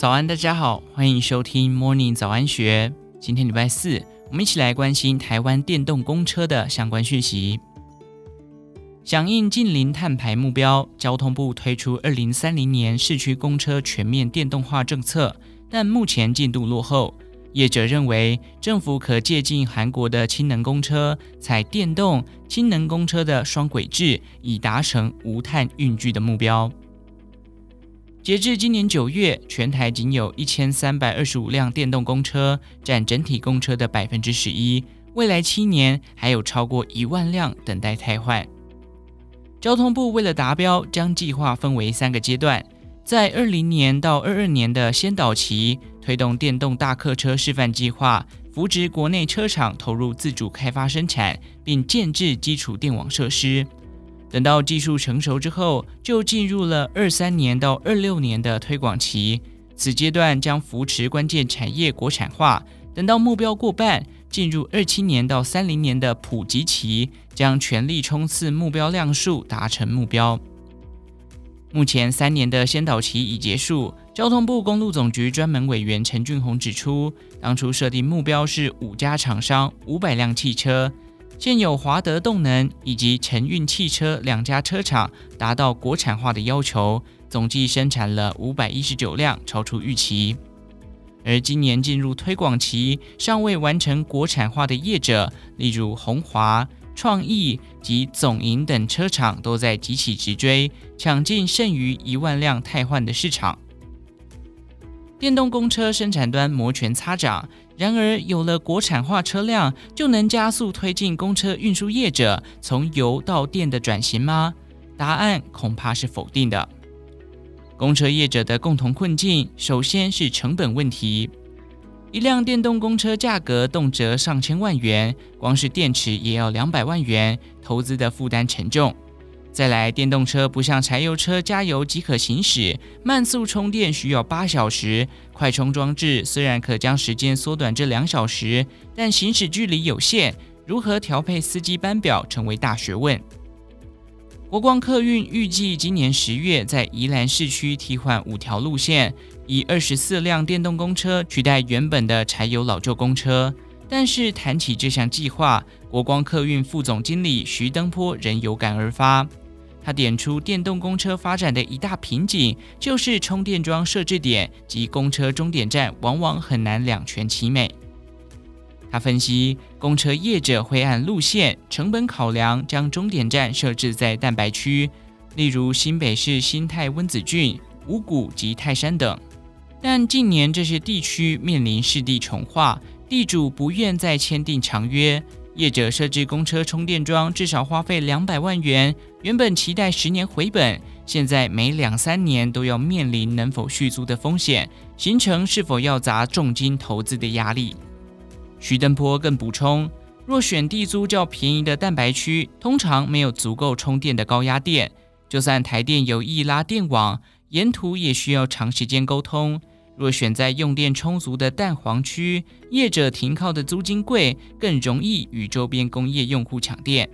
早安，大家好，欢迎收听 Morning 早安学。今天礼拜四，我们一起来关心台湾电动公车的相关讯息。响应近零碳排目标，交通部推出二零三零年市区公车全面电动化政策，但目前进度落后。业者认为，政府可借鉴韩国的氢能公车，采电动氢能公车的双轨制，以达成无碳运具的目标。截至今年九月，全台仅有一千三百二十五辆电动公车，占整体公车的百分之十一。未来七年，还有超过一万辆等待汰换。交通部为了达标，将计划分为三个阶段。在二零年到二二年的先导期，推动电动大客车示范计划，扶植国内车厂投入自主开发生产，并建置基础电网设施。等到技术成熟之后，就进入了二三年到二六年的推广期。此阶段将扶持关键产业国产化。等到目标过半，进入二七年到三零年的普及期，将全力冲刺目标量数，达成目标。目前三年的先导期已结束，交通部公路总局专门委员陈俊宏指出，当初设定目标是五家厂商五百辆汽车，现有华德动能以及晨运汽车两家车厂达到国产化的要求，总计生产了五百一十九辆，超出预期。而今年进入推广期，尚未完成国产化的业者，例如宏华。创意及总营等车厂都在急起直追，抢进剩余一万辆汰换的市场。电动公车生产端摩拳擦掌，然而有了国产化车辆，就能加速推进公车运输业者从油到电的转型吗？答案恐怕是否定的。公车业者的共同困境，首先是成本问题。一辆电动公车价格动辄上千万元，光是电池也要两百万元，投资的负担沉重。再来，电动车不像柴油车加油即可行驶，慢速充电需要八小时，快充装置虽然可将时间缩短至两小时，但行驶距离有限，如何调配司机班表成为大学问。国光客运预计今年十月在宜兰市区替换五条路线，以二十四辆电动公车取代原本的柴油老旧公车。但是谈起这项计划，国光客运副总经理徐登坡仍有感而发。他点出电动公车发展的一大瓶颈，就是充电桩设置点及公车终点站往往很难两全其美。他分析，公车业者会按路线成本考量，将终点站设置在蛋白区，例如新北市新泰温子郡、五股及泰山等。但近年这些地区面临市地重划，地主不愿再签订长约，业者设置公车充电桩至少花费两百万元，原本期待十年回本，现在每两三年都要面临能否续租的风险，形成是否要砸重金投资的压力。徐登坡更补充，若选地租较便宜的蛋白区，通常没有足够充电的高压电，就算台电有意拉电网，沿途也需要长时间沟通。若选在用电充足的蛋黄区，业者停靠的租金贵，更容易与周边工业用户抢电。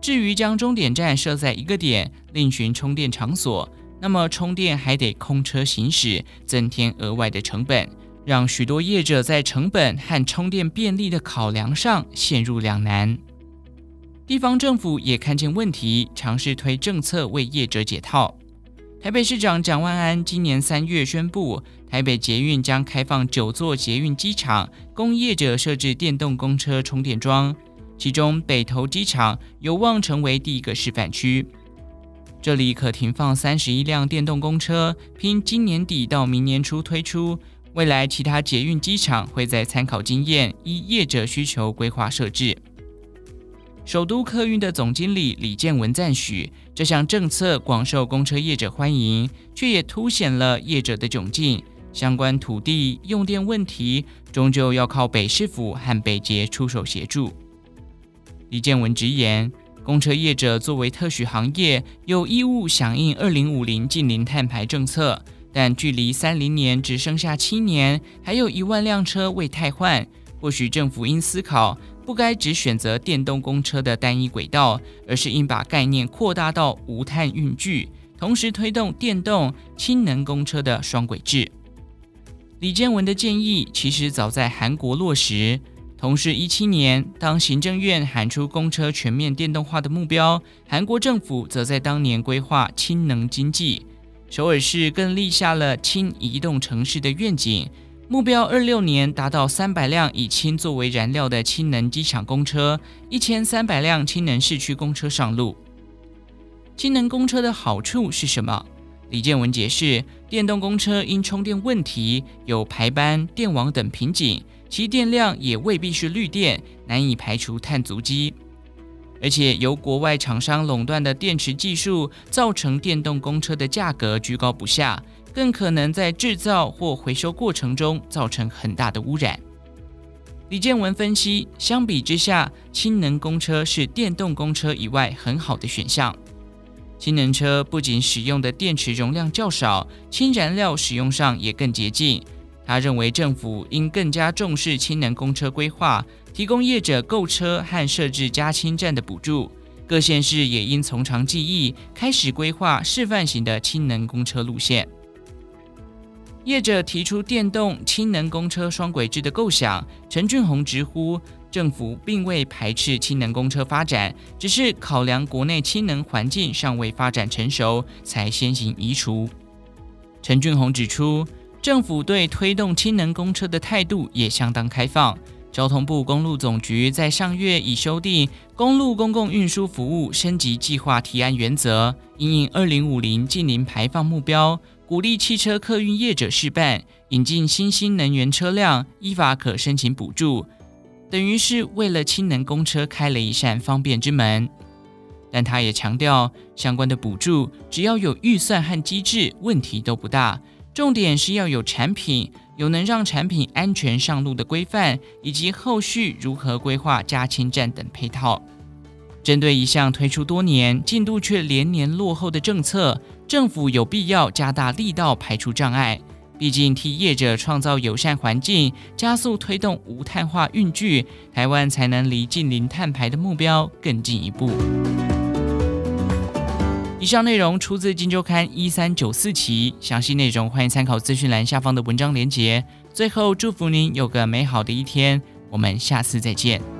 至于将终点站设在一个点，另寻充电场所，那么充电还得空车行驶，增添额外的成本。让许多业者在成本和充电便利的考量上陷入两难。地方政府也看见问题，尝试推政策为业者解套。台北市长蒋万安今年三月宣布，台北捷运将开放九座捷运机场，供业者设置电动公车充电桩，其中北投机场有望成为第一个示范区。这里可停放三十一辆电动公车，拼今年底到明年初推出。未来其他捷运机场会在参考经验，依业者需求规划设置。首都客运的总经理李建文赞许这项政策广受公车业者欢迎，却也凸显了业者的窘境。相关土地用电问题，终究要靠北市府和北捷出手协助。李建文直言，公车业者作为特许行业，有义务响应二零五零净零碳排政策。但距离三零年只剩下七年，还有一万辆车未汰换。或许政府应思考，不该只选择电动公车的单一轨道，而是应把概念扩大到无碳运具，同时推动电动氢能公车的双轨制。李建文的建议其实早在韩国落实。同是一七年，当行政院喊出公车全面电动化的目标，韩国政府则在当年规划氢能经济。首尔市更立下了氢移动城市的愿景，目标二六年达到三百辆以氢作为燃料的氢能机场公车，一千三百辆氢能市区公车上路。氢能公车的好处是什么？李建文解释，电动公车因充电问题有排班、电网等瓶颈。其电量也未必是绿电，难以排除碳足迹，而且由国外厂商垄断的电池技术，造成电动公车的价格居高不下，更可能在制造或回收过程中造成很大的污染。李建文分析，相比之下，氢能公车是电动公车以外很好的选项。氢能车不仅使用的电池容量较少，氢燃料使用上也更洁净。他认为政府应更加重视氢能公车规划，提供业者购车和设置加氢站的补助。各县市也应从长计议，开始规划示范型的氢能公车路线。业者提出电动氢能公车双轨制的构想，陈俊宏直呼政府并未排斥氢能公车发展，只是考量国内氢能环境尚未发展成熟，才先行移除。陈俊宏指出。政府对推动氢能公车的态度也相当开放。交通部公路总局在上月已修订《公路公共运输服务升级计划提案原则》，因应二零五零净零排放目标，鼓励汽车客运业者试办引进新兴能源车辆，依法可申请补助，等于是为了氢能公车开了一扇方便之门。但他也强调，相关的补助只要有预算和机制，问题都不大。重点是要有产品，有能让产品安全上路的规范，以及后续如何规划加氢站等配套。针对一项推出多年、进度却连年落后的政策，政府有必要加大力道排除障碍。毕竟替业者创造友善环境，加速推动无碳化运具，台湾才能离近零碳排的目标更进一步。以上内容出自《金周刊》一三九四期，详细内容欢迎参考资讯栏下方的文章连结。最后，祝福您有个美好的一天，我们下次再见。